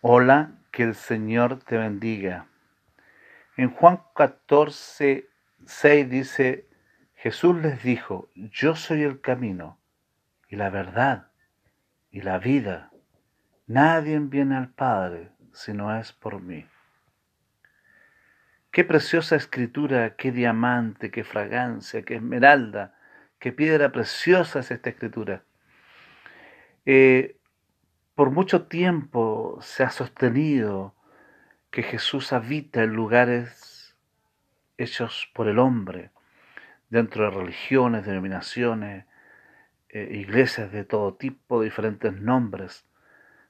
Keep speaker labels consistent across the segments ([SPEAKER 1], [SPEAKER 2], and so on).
[SPEAKER 1] Hola, que el Señor te bendiga. En Juan 14, 6 dice, Jesús les dijo, yo soy el camino y la verdad y la vida. Nadie viene al Padre si no es por mí. Qué preciosa escritura, qué diamante, qué fragancia, qué esmeralda, qué piedra preciosa es esta escritura. Eh, por mucho tiempo se ha sostenido que Jesús habita en lugares hechos por el hombre, dentro de religiones, denominaciones, eh, iglesias de todo tipo, diferentes nombres.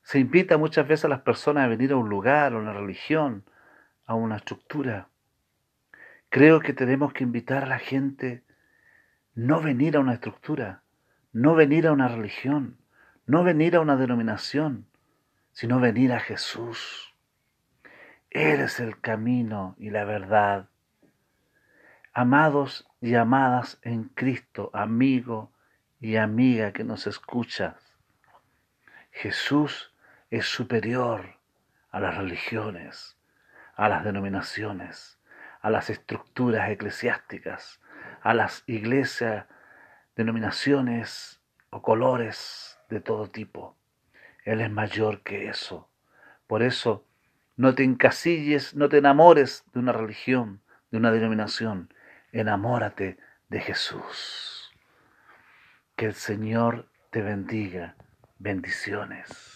[SPEAKER 1] Se invita muchas veces a las personas a venir a un lugar, a una religión, a una estructura. Creo que tenemos que invitar a la gente no venir a una estructura, no venir a una religión, no venir a una denominación, sino venir a Jesús. Él es el camino y la verdad. Amados y amadas en Cristo, amigo y amiga que nos escuchas, Jesús es superior a las religiones, a las denominaciones, a las estructuras eclesiásticas, a las iglesias, denominaciones o colores de todo tipo. Él es mayor que eso. Por eso, no te encasilles, no te enamores de una religión, de una denominación. Enamórate de Jesús. Que el Señor te bendiga. Bendiciones.